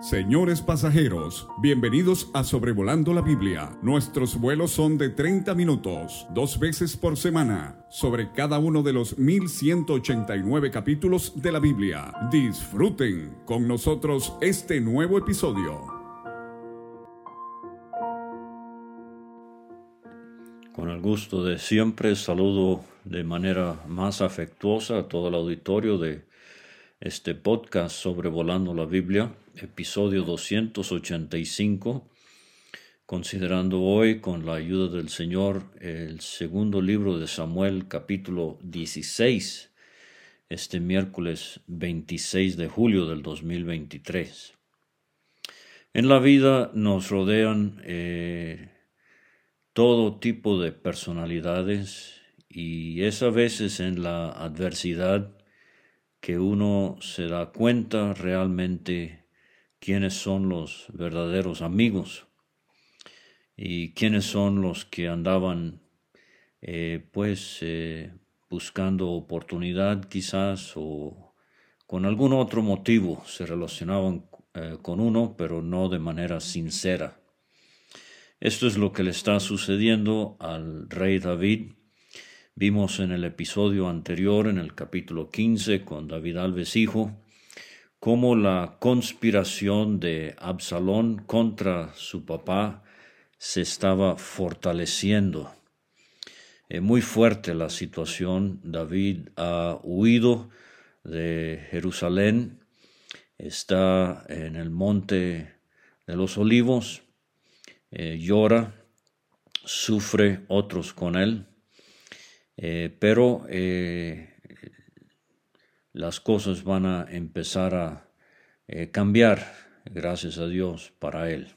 Señores pasajeros, bienvenidos a Sobrevolando la Biblia. Nuestros vuelos son de 30 minutos, dos veces por semana, sobre cada uno de los 1189 capítulos de la Biblia. Disfruten con nosotros este nuevo episodio. Con el gusto de siempre saludo de manera más afectuosa a todo el auditorio de este podcast sobre Volando la Biblia, episodio 285, considerando hoy con la ayuda del Señor el segundo libro de Samuel capítulo 16, este miércoles 26 de julio del 2023. En la vida nos rodean eh, todo tipo de personalidades y es a veces en la adversidad que uno se da cuenta realmente quiénes son los verdaderos amigos y quiénes son los que andaban eh, pues eh, buscando oportunidad quizás o con algún otro motivo se relacionaban eh, con uno pero no de manera sincera. Esto es lo que le está sucediendo al rey David Vimos en el episodio anterior, en el capítulo 15, con David Alves Hijo, cómo la conspiración de Absalón contra su papá se estaba fortaleciendo. Eh, muy fuerte la situación. David ha huido de Jerusalén, está en el monte de los olivos, eh, llora, sufre otros con él eh, pero eh, las cosas van a empezar a eh, cambiar, gracias a Dios, para él.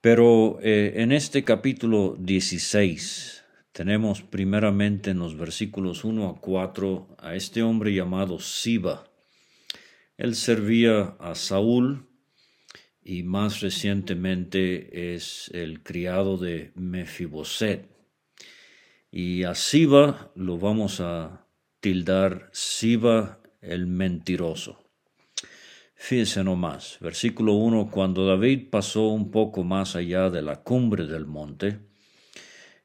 Pero en este capítulo 16 tenemos primeramente en los versículos 1 a 4 a este hombre llamado Siba. Él servía a Saúl y más recientemente es el criado de Mefiboset. Y a Siba lo vamos a tildar Siba el mentiroso. Fíjense nomás, versículo 1, cuando David pasó un poco más allá de la cumbre del monte,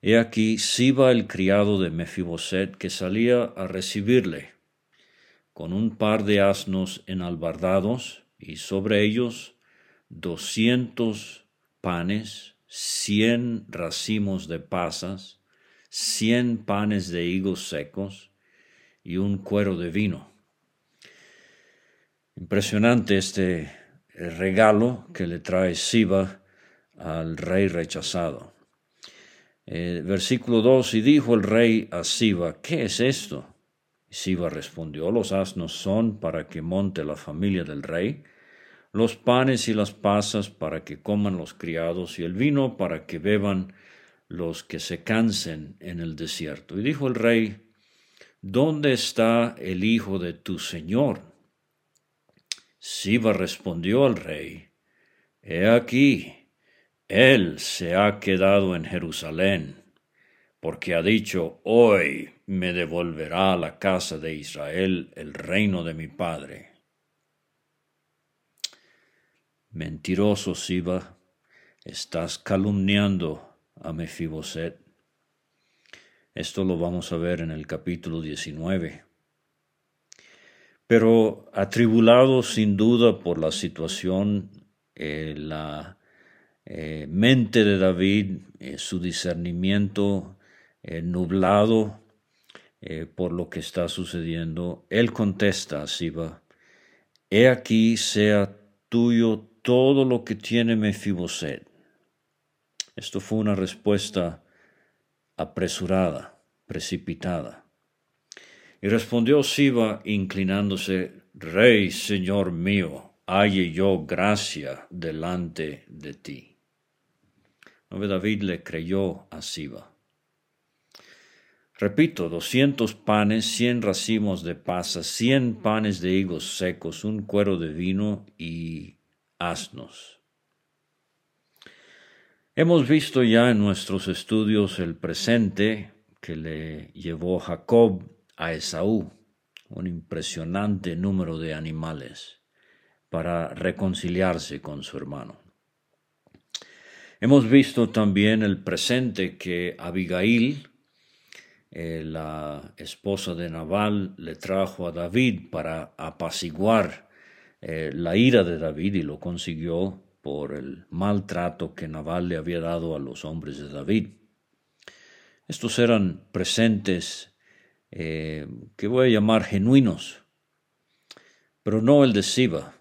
he aquí Siba el criado de Mefiboset que salía a recibirle, con un par de asnos enalbardados y sobre ellos doscientos panes, cien racimos de pasas, cien panes de higos secos y un cuero de vino. Impresionante este regalo que le trae Siba al rey rechazado. Eh, versículo 2, y dijo el rey a Siba, ¿qué es esto? Y Siba respondió, los asnos son para que monte la familia del rey, los panes y las pasas para que coman los criados, y el vino para que beban los que se cansen en el desierto. Y dijo el rey, ¿Dónde está el hijo de tu señor? Siba respondió al rey, He aquí, él se ha quedado en Jerusalén, porque ha dicho, Hoy me devolverá a la casa de Israel el reino de mi padre. Mentiroso Siba, estás calumniando a Mefiboset. Esto lo vamos a ver en el capítulo 19. Pero atribulado sin duda por la situación, eh, la eh, mente de David, eh, su discernimiento nublado por lo que está sucediendo, él contesta a Siba, He aquí sea tuyo todo lo que tiene Mefiboset esto fue una respuesta apresurada, precipitada. Y respondió Siba inclinándose, Rey, Señor mío, halle yo gracia delante de ti. David le creyó a Siba. Repito, doscientos panes, cien racimos de pasas, cien panes de higos secos, un cuero de vino y asnos. Hemos visto ya en nuestros estudios el presente que le llevó Jacob a Esaú, un impresionante número de animales. para reconciliarse con su hermano. Hemos visto también el presente que Abigail, eh, la esposa de Nabal, le trajo a David para apaciguar eh, la ira de David y lo consiguió por el maltrato que Nabal le había dado a los hombres de David. Estos eran presentes eh, que voy a llamar genuinos, pero no el de Siba.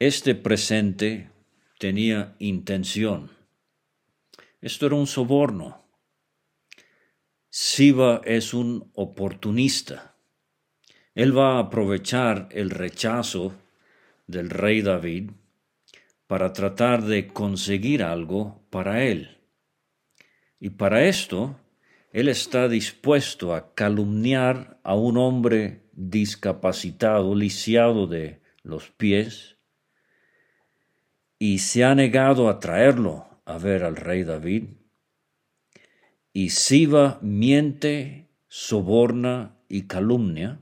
Este presente tenía intención. Esto era un soborno. Siba es un oportunista. Él va a aprovechar el rechazo del rey David para tratar de conseguir algo para él. Y para esto, él está dispuesto a calumniar a un hombre discapacitado, lisiado de los pies, y se ha negado a traerlo a ver al rey David. Y Siba miente, soborna y calumnia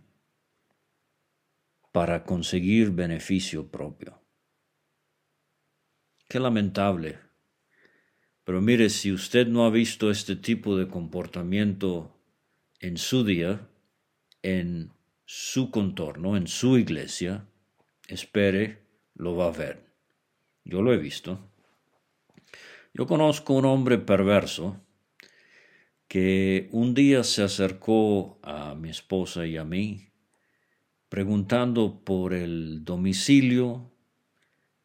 para conseguir beneficio propio. Qué lamentable. Pero mire, si usted no ha visto este tipo de comportamiento en su día, en su contorno, en su iglesia, espere, lo va a ver. Yo lo he visto. Yo conozco un hombre perverso que un día se acercó a mi esposa y a mí preguntando por el domicilio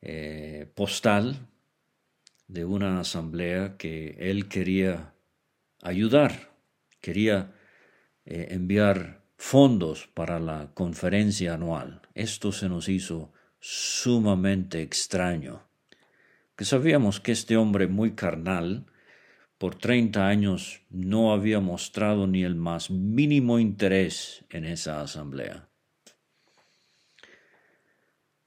eh, postal de una asamblea que él quería ayudar, quería eh, enviar fondos para la conferencia anual. Esto se nos hizo sumamente extraño que sabíamos que este hombre muy carnal, por treinta años no había mostrado ni el más mínimo interés en esa asamblea.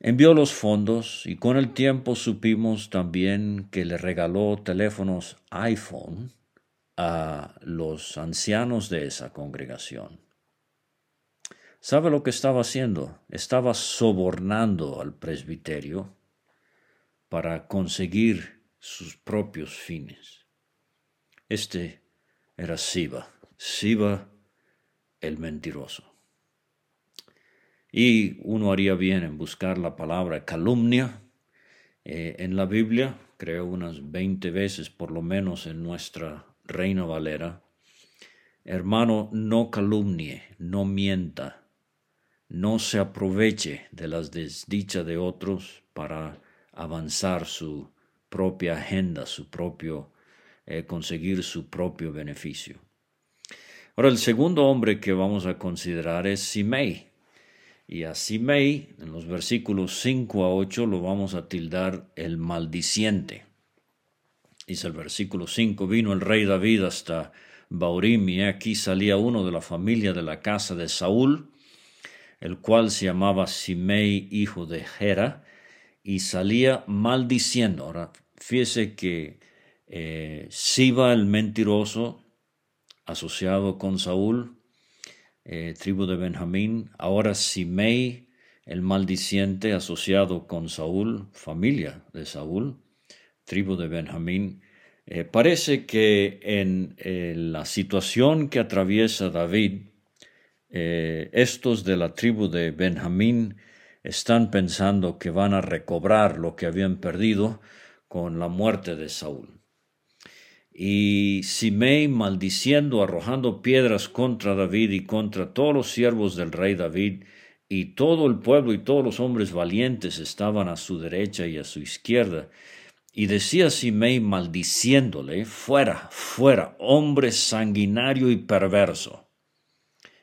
Envió los fondos y con el tiempo supimos también que le regaló teléfonos iPhone a los ancianos de esa congregación. ¿Sabe lo que estaba haciendo? Estaba sobornando al presbiterio para conseguir sus propios fines. Este era Siba, Siba el mentiroso. Y uno haría bien en buscar la palabra calumnia eh, en la Biblia, creo unas veinte veces por lo menos en nuestra Reina Valera. Hermano, no calumnie, no mienta, no se aproveche de las desdichas de otros para avanzar su propia agenda, su propio, eh, conseguir su propio beneficio. Ahora, el segundo hombre que vamos a considerar es Simei. Y a Simei, en los versículos 5 a 8, lo vamos a tildar el maldiciente. Dice el versículo 5, vino el rey David hasta Baurim y aquí salía uno de la familia de la casa de Saúl, el cual se llamaba Simei, hijo de Gera, y salía maldiciendo. Ahora, fíjese que eh, Siba el mentiroso, asociado con Saúl, eh, tribu de Benjamín, ahora Simei el maldiciente, asociado con Saúl, familia de Saúl, tribu de Benjamín. Eh, parece que en la situación que atraviesa David, estos de la tribu de Benjamín están pensando que van a recobrar lo que habían perdido con la muerte de Saúl. Y Simei maldiciendo, arrojando piedras contra David y contra todos los siervos del rey David, y todo el pueblo y todos los hombres valientes estaban a su derecha y a su izquierda. Y decía Simei maldiciéndole, fuera, fuera, hombre sanguinario y perverso.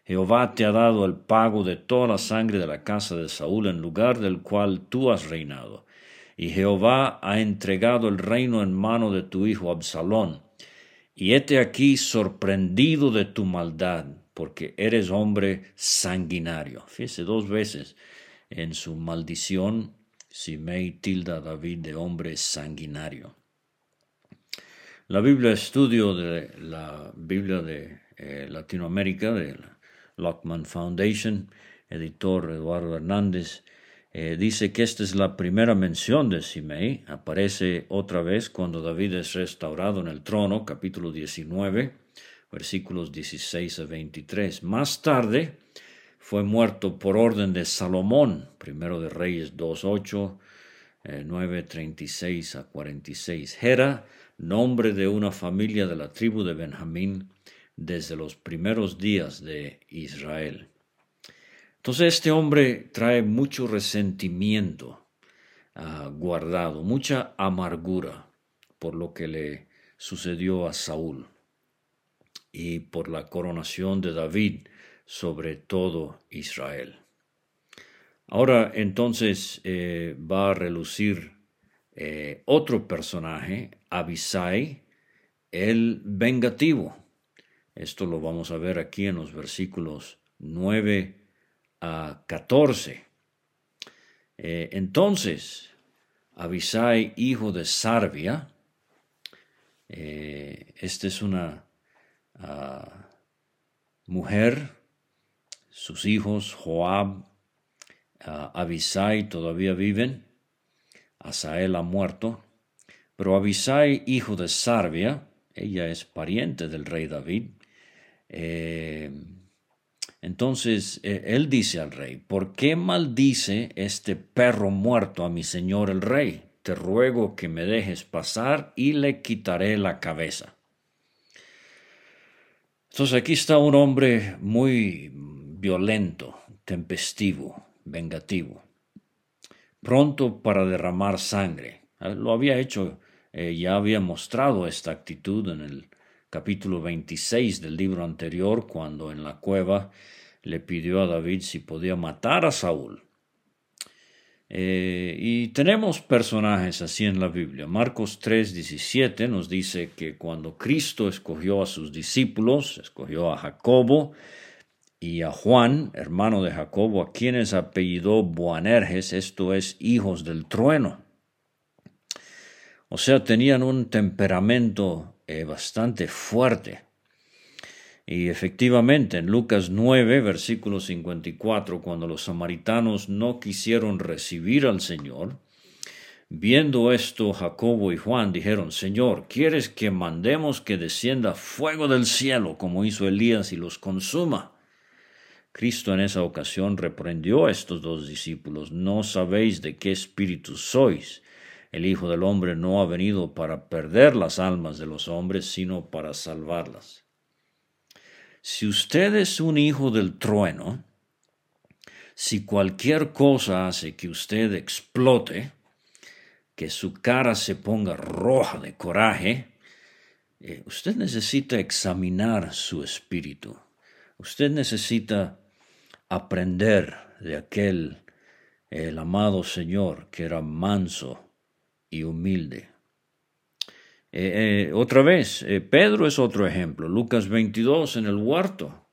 Jehová te ha dado el pago de toda la sangre de la casa de Saúl en lugar del cual tú has reinado. Y Jehová ha entregado el reino en mano de tu hijo Absalón. Y hete aquí sorprendido de tu maldad, porque eres hombre sanguinario. Fíjese dos veces en su maldición, Simei tilda a David de hombre sanguinario. La Biblia Estudio de la Biblia de eh, Latinoamérica, de la Lockman Foundation, editor Eduardo Hernández, Eh, dice que esta es la primera mención de Simei. Aparece otra vez cuando David es restaurado en el trono, capítulo 19, versículos 16 a 23. Más tarde fue muerto por orden de Salomón, primero de Reyes 2.8, 9.36 eh, a 46. Gera, nombre de una familia de la tribu de Benjamín desde los primeros días de Israel. Entonces este hombre trae mucho resentimiento ah, guardado, mucha amargura por lo que le sucedió a Saúl y por la coronación de David sobre todo Israel. Ahora entonces eh, va a relucir eh, otro personaje, Abisai, el vengativo. Esto lo vamos a ver aquí en los versículos 9 a 14. Eh, entonces, Abisai, hijo de Sarvia, esta es una ah, mujer, sus hijos, Joab, Abisai todavía viven, Asael ha muerto, pero Abisai, hijo de Sarvia, ella es pariente del rey David, eh, entonces eh, él dice al rey, ¿por qué maldice este perro muerto a mi señor el rey? Te ruego que me dejes pasar y le quitaré la cabeza. Entonces aquí está un hombre muy violento, tempestivo, vengativo, pronto para derramar sangre. Ah, lo había hecho, eh, ya había mostrado esta actitud en el capítulo 26 del libro anterior, cuando en la cueva le pidió a David si podía matar a Saúl. Eh, y tenemos personajes así en la Biblia. Marcos 3:17 nos dice que cuando Cristo escogió a sus discípulos, escogió a Jacobo, y a Juan, hermano de Jacobo, a quienes apellidó Boanerges, esto es, hijos del trueno. O sea, tenían un temperamento bastante fuerte. Y efectivamente, en Lucas 9, versículo 54, cuando los samaritanos no quisieron recibir al Señor, viendo esto, Jacobo y Juan dijeron, Señor, ¿quieres que mandemos que descienda fuego del cielo como hizo Elías y los consuma? Cristo en esa ocasión reprendió a estos dos discípulos, no sabéis de qué espíritu sois. El Hijo del Hombre no ha venido para perder las almas de los hombres, sino para salvarlas. Si usted es un hijo del trueno, si cualquier cosa hace que usted explote, que su cara se ponga roja de coraje, eh, usted necesita examinar su espíritu. Usted necesita aprender de aquel, el amado Señor, que era manso y humilde. Eh, eh, otra vez, eh, Pedro es otro ejemplo. Lucas 22 en el huerto.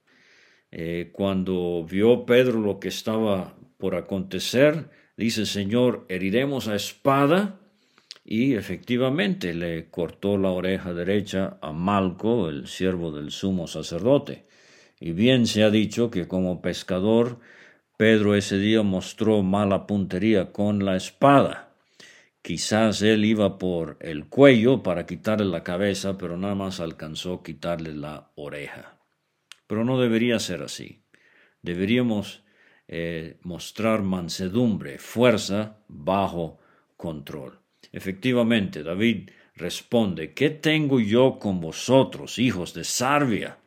cuando vio Pedro lo que estaba por acontecer, dice, Señor, heriremos a espada. Y efectivamente le cortó la oreja derecha a Malco, el siervo del sumo sacerdote. Y bien se ha dicho que como pescador, Pedro ese día mostró mala puntería con la espada. Quizás él iba por el cuello para quitarle la cabeza, pero nada más alcanzó quitarle la oreja. Pero no debería ser así. Deberíamos eh, mostrar mansedumbre, fuerza bajo control. Efectivamente, David responde, ¿qué tengo yo con vosotros, hijos de Sarvia?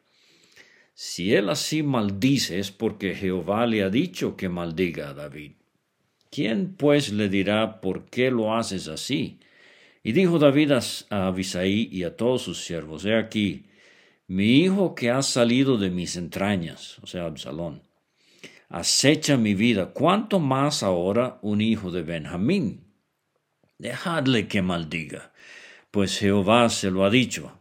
Si él así maldice es porque Jehová le ha dicho que maldiga a David. ¿Quién pues le dirá por qué lo haces así? Y dijo David a Abisaí y a todos sus siervos, he aquí, mi hijo que ha salido de mis entrañas, o sea, Absalón, acecha mi vida, ¿cuánto más ahora un hijo de Benjamín? Dejadle que maldiga, pues Jehová se lo ha dicho.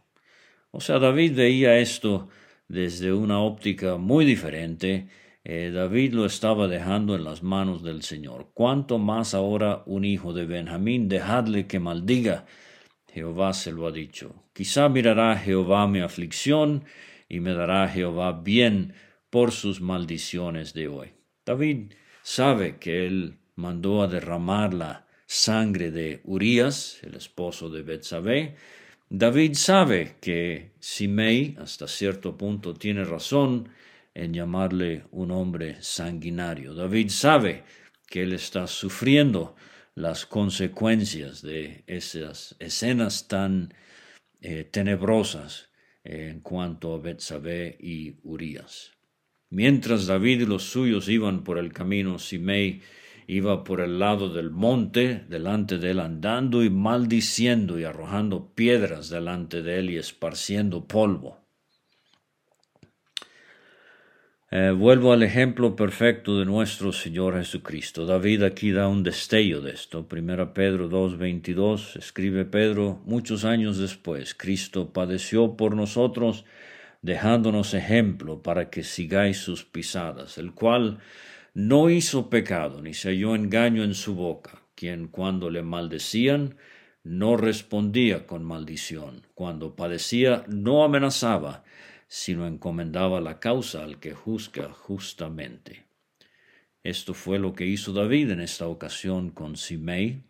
O sea, David veía esto desde una óptica muy diferente, eh, David lo estaba dejando en las manos del Señor. ¿Cuánto más ahora un hijo de Benjamín? Dejadle que maldiga. Jehová se lo ha dicho. Quizá mirará Jehová mi aflicción y me dará Jehová bien por sus maldiciones de hoy. David sabe que él mandó a derramar la sangre de Urías, el esposo de Betsabé, David sabe que Simei hasta cierto punto tiene razón en llamarle un hombre sanguinario. David sabe que él está sufriendo las consecuencias de esas escenas tan eh, tenebrosas en cuanto a Betsabé y Urías. Mientras David y los suyos iban por el camino, Simei iba por el lado del monte delante de él andando y maldiciendo y arrojando piedras delante de él y esparciendo polvo. Eh, vuelvo al ejemplo perfecto de nuestro Señor Jesucristo. David aquí da un destello de esto. Primera Pedro 2.22 escribe Pedro, muchos años después, Cristo padeció por nosotros, dejándonos ejemplo para que sigáis sus pisadas, el cual no hizo pecado, ni se halló engaño en su boca, quien cuando le maldecían, no respondía con maldición, cuando padecía, no amenazaba, sino encomendaba la causa al que juzga justamente. Esto fue lo que hizo David en esta ocasión con Simei,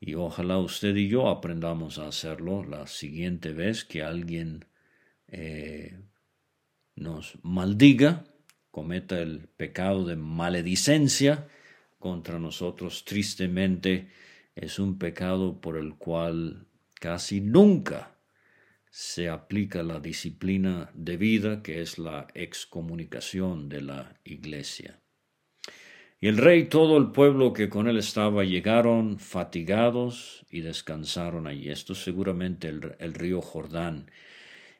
y ojalá usted y yo aprendamos a hacerlo la siguiente vez que alguien eh, nos maldiga cometa el pecado de maledicencia contra nosotros, tristemente es un pecado por el cual casi nunca se aplica la disciplina de vida, que es la excomunicación de la iglesia. Y el rey y todo el pueblo que con él estaba llegaron fatigados y descansaron allí. Esto seguramente el, el río Jordán.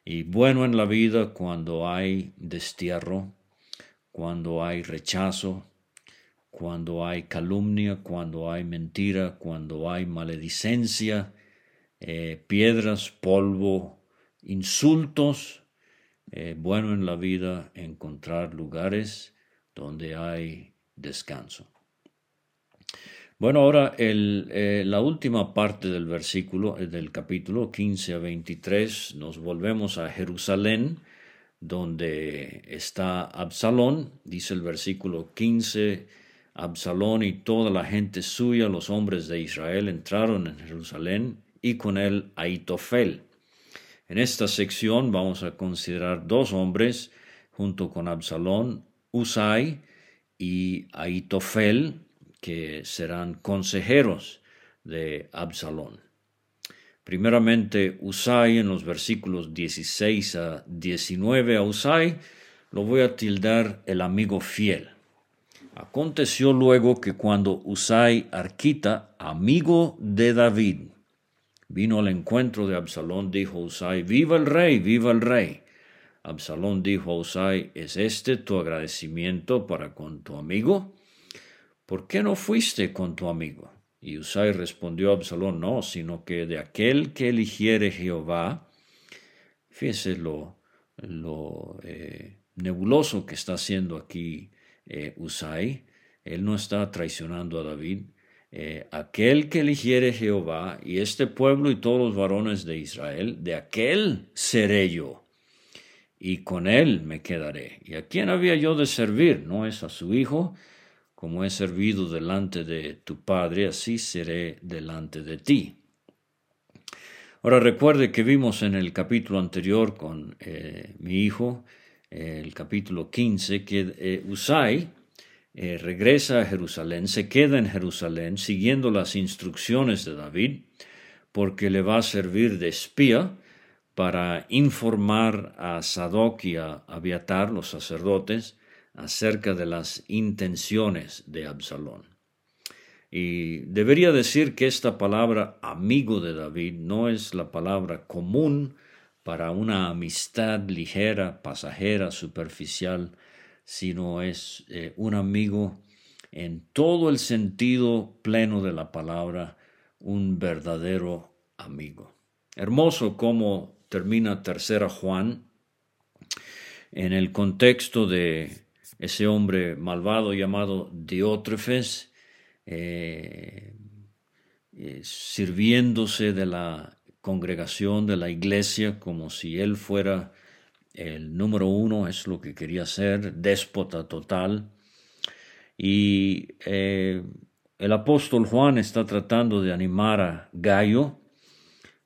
Y bueno en la vida cuando hay destierro, cuando hay rechazo, cuando hay calumnia, cuando hay mentira, cuando hay maledicencia, eh, piedras, polvo, insultos. Eh, bueno en la vida encontrar lugares donde hay descanso. Bueno, ahora eh, la última parte del versículo, del capítulo 15 a 23, nos volvemos a Jerusalén donde está Absalón, dice el versículo 15, Absalón y toda la gente suya, los hombres de Israel, entraron en Jerusalén y con él Aitofel. En esta sección vamos a considerar dos hombres junto con Absalón, Usai y Aitofel, que serán consejeros de Absalón. Primeramente, Usai en los versículos 16 a 19 a Usai lo voy a tildar el amigo fiel. Aconteció luego que cuando Usai Arquita, amigo de David, vino al encuentro de Absalón, dijo Usai, viva el rey, viva el rey. Absalón dijo a Usai, ¿es este tu agradecimiento para con tu amigo? ¿Por qué no fuiste con tu amigo? Y Usai respondió a Absalón, no, sino que de aquel que eligiere Jehová, fíjese lo, lo eh, nebuloso que está haciendo aquí eh, Usai, él no está traicionando a David, eh, aquel que eligiere Jehová y este pueblo y todos los varones de Israel, de aquel seré yo, y con él me quedaré. ¿Y a quién había yo de servir? No es a su hijo, como he servido delante de tu Padre, así seré delante de ti. Ahora recuerde que vimos en el capítulo anterior con eh, mi hijo, el capítulo 15, que eh, Usai eh, regresa a Jerusalén, se queda en Jerusalén siguiendo las instrucciones de David, porque le va a servir de espía para informar a Sadoc y a Abiatar, los sacerdotes, acerca de las intenciones de Absalón. Y debería decir que esta palabra amigo de David no es la palabra común para una amistad ligera, pasajera, superficial, sino es eh, un amigo en todo el sentido pleno de la palabra, un verdadero amigo. Hermoso cómo termina tercera Juan en el contexto de ese hombre malvado llamado Diótrefes, eh, eh, sirviéndose de la congregación, de la iglesia, como si él fuera el número uno, es lo que quería ser, déspota total. Y eh, el apóstol Juan está tratando de animar a Gallo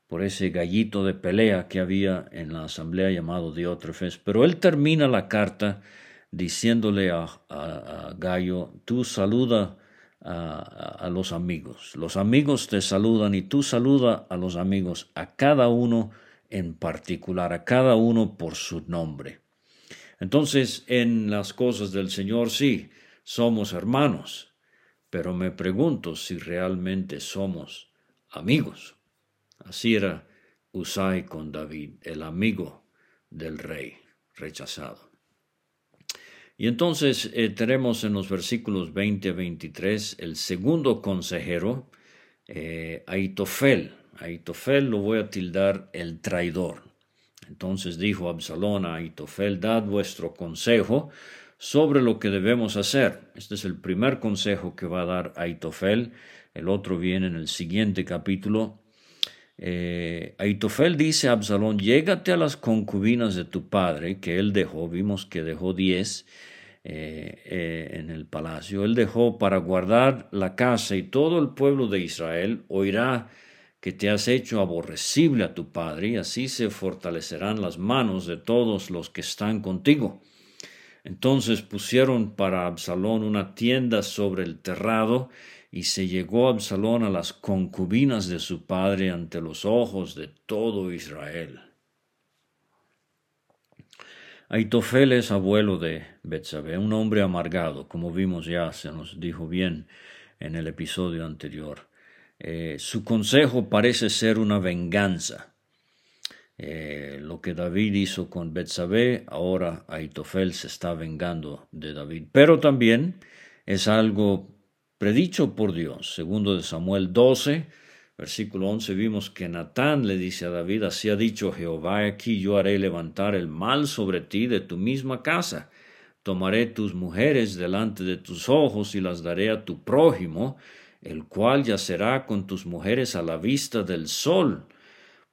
por ese gallito de pelea que había en la asamblea llamado Diótrefes, pero él termina la carta diciéndole a, Gallo, tú saluda a, los amigos, los amigos te saludan y tú saluda a los amigos, a cada uno en particular, a cada uno por su nombre. Entonces, en las cosas del Señor sí, somos hermanos, pero me pregunto si realmente somos amigos. Así era Usai con David, el amigo del rey rechazado. Y entonces eh, tenemos en los versículos 20 a 23 el segundo consejero, eh, Aitofel. Aitofel lo voy a tildar el traidor. Entonces dijo Absalón a Aitofel, dad vuestro consejo sobre lo que debemos hacer. Este es el primer consejo que va a dar Aitofel. El otro viene en el siguiente capítulo. Eh, Aitofel dice a Absalón, llégate a las concubinas de tu padre, que él dejó, vimos que dejó diez eh, eh, en el palacio, él dejó para guardar la casa y todo el pueblo de Israel oirá que te has hecho aborrecible a tu padre, y así se fortalecerán las manos de todos los que están contigo. Entonces pusieron para Absalón una tienda sobre el terrado, y se llegó Absalón a las concubinas de su padre ante los ojos de todo Israel. Aitofel es abuelo de Betsabé, un hombre amargado, como vimos ya, se nos dijo bien en el episodio anterior. Eh, su consejo parece ser una venganza. Eh, lo que David hizo con Betsabé, ahora Aitofel se está vengando de David. Pero también es algo predicho por Dios. Segundo de Samuel 12, versículo 11, vimos que Natán le dice a David, así ha dicho Jehová, aquí yo haré levantar el mal sobre ti de tu misma casa. Tomaré tus mujeres delante de tus ojos y las daré a tu prójimo, el cual yacerá con tus mujeres a la vista del sol,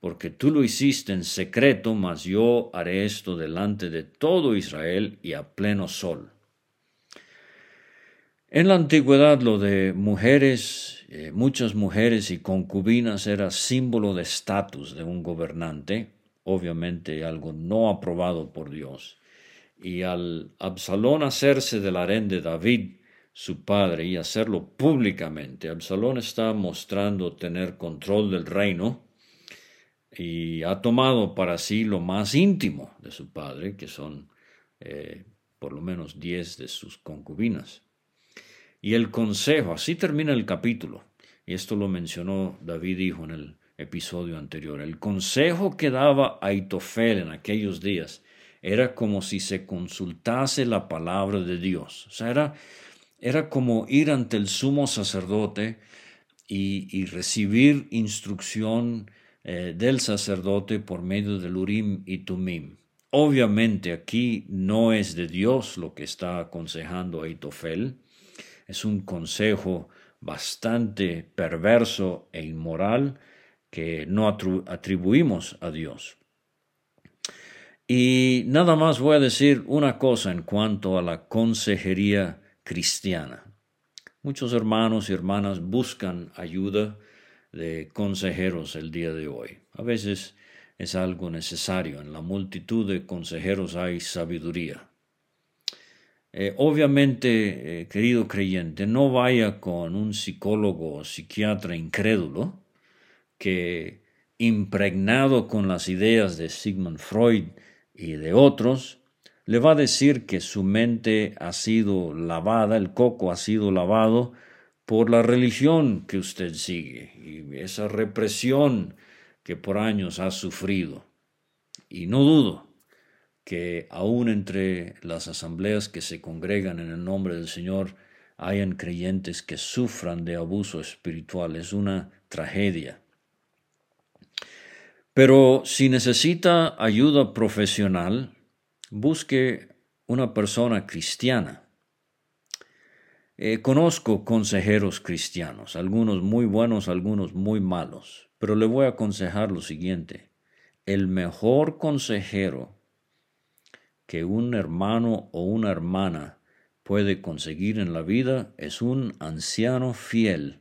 porque tú lo hiciste en secreto, mas yo haré esto delante de todo Israel y a pleno sol. En la antigüedad lo de mujeres, eh, muchas mujeres y concubinas era símbolo de estatus de un gobernante, obviamente algo no aprobado por Dios. Y al Absalón hacerse del harén de David, su padre, y hacerlo públicamente, Absalón está mostrando tener control del reino y ha tomado para sí lo más íntimo de su padre, que son eh, por lo menos diez de sus concubinas. Y el consejo, así termina el capítulo, y esto lo mencionó David hijo en el episodio anterior, el consejo que daba Aitofel en aquellos días era como si se consultase la palabra de Dios. O sea, era, era como ir ante el sumo sacerdote y, recibir instrucción eh, del sacerdote por medio del Urim y Tumim. Obviamente aquí no es de Dios lo que está aconsejando Aitofel, es un consejo bastante perverso e inmoral que no atribuimos a Dios. Y nada más voy a decir una cosa en cuanto a la consejería cristiana. Muchos hermanos y hermanas buscan ayuda de consejeros el día de hoy. A veces es algo necesario. En la multitud de consejeros hay sabiduría. Eh, obviamente, eh, querido creyente, no vaya con un psicólogo o psiquiatra incrédulo que, impregnado con las ideas de Sigmund Freud y de otros, le va a decir que su mente ha sido lavada, el coco ha sido lavado por la religión que usted sigue y esa represión que por años ha sufrido. Y no dudo que aún entre las asambleas que se congregan en el nombre del Señor hayan creyentes que sufran de abuso espiritual. Es una tragedia. Pero si necesita ayuda profesional, busque una persona cristiana. Eh, conozco consejeros cristianos, algunos muy buenos, algunos muy malos, pero le voy a aconsejar lo siguiente. El mejor consejero que un hermano o una hermana puede conseguir en la vida es un anciano fiel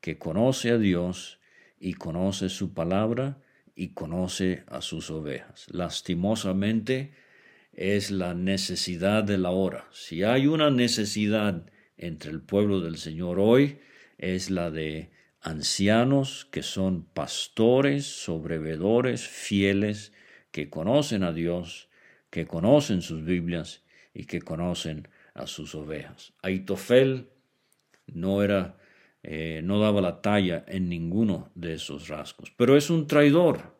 que conoce a Dios y conoce su palabra y conoce a sus ovejas. Lastimosamente es la necesidad de la hora. Si hay una necesidad entre el pueblo del Señor hoy, es la de ancianos que son pastores, sobrevedores, fieles, que conocen a Dios, que conocen sus Biblias y que conocen a sus ovejas. Aitofel no era, eh, no daba la talla en ninguno de esos rasgos, pero es un traidor,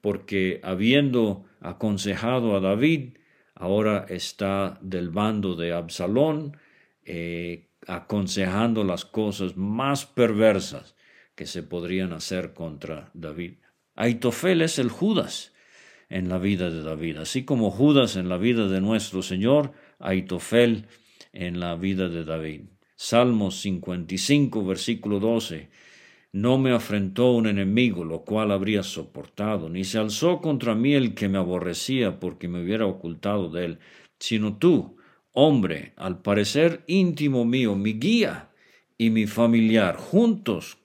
porque habiendo aconsejado a David, ahora está del bando de Absalón, eh, aconsejando las cosas más perversas que se podrían hacer contra David. Aitofel es el Judas en la vida de David, así como Judas en la vida de nuestro Señor, Aitofel en la vida de David. Salmos 55, versículo 12. No me afrentó un enemigo, lo cual habría soportado, ni se alzó contra mí el que me aborrecía porque me hubiera ocultado de él, sino tú, hombre, al parecer íntimo mío, mi guía y mi familiar, juntos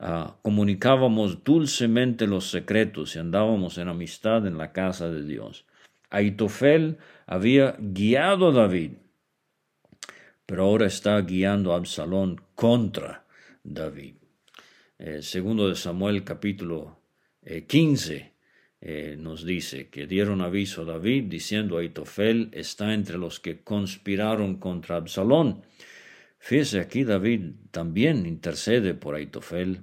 ah, comunicábamos dulcemente los secretos y andábamos en amistad en la casa de Dios. Aitofel había guiado a David, pero ahora está guiando a Absalón contra David. Eh, segundo de Samuel capítulo 15 eh, eh, nos dice que dieron aviso a David diciendo Aitofel está entre los que conspiraron contra Absalón. Fíjese aquí David también intercede por Aitofel.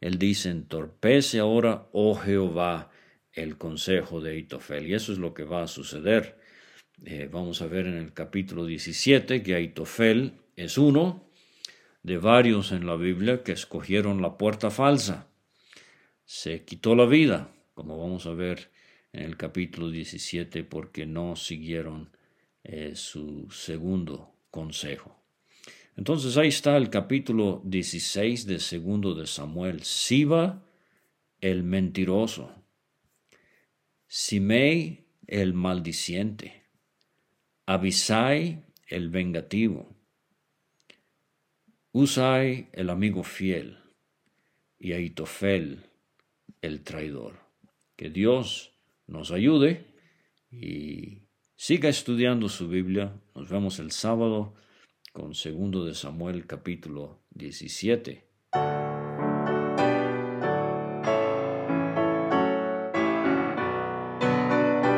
Él dice entorpece ahora, oh Jehová, el consejo de Aitofel. Y eso es lo que va a suceder. Eh, vamos a ver en el capítulo 17 que Aitofel es uno de varios en la Biblia que escogieron la puerta falsa. Se quitó la vida, como vamos a ver en el capítulo 17, porque no siguieron eh, su segundo consejo. Entonces ahí está el capítulo 16 de segundo de Samuel. Siba el mentiroso. Simei el maldiciente, Abisai el vengativo, Usai el amigo fiel y Aitofel el traidor. Que Dios nos ayude y siga estudiando su Biblia. Nos vemos el sábado con segundo de Samuel capítulo 17.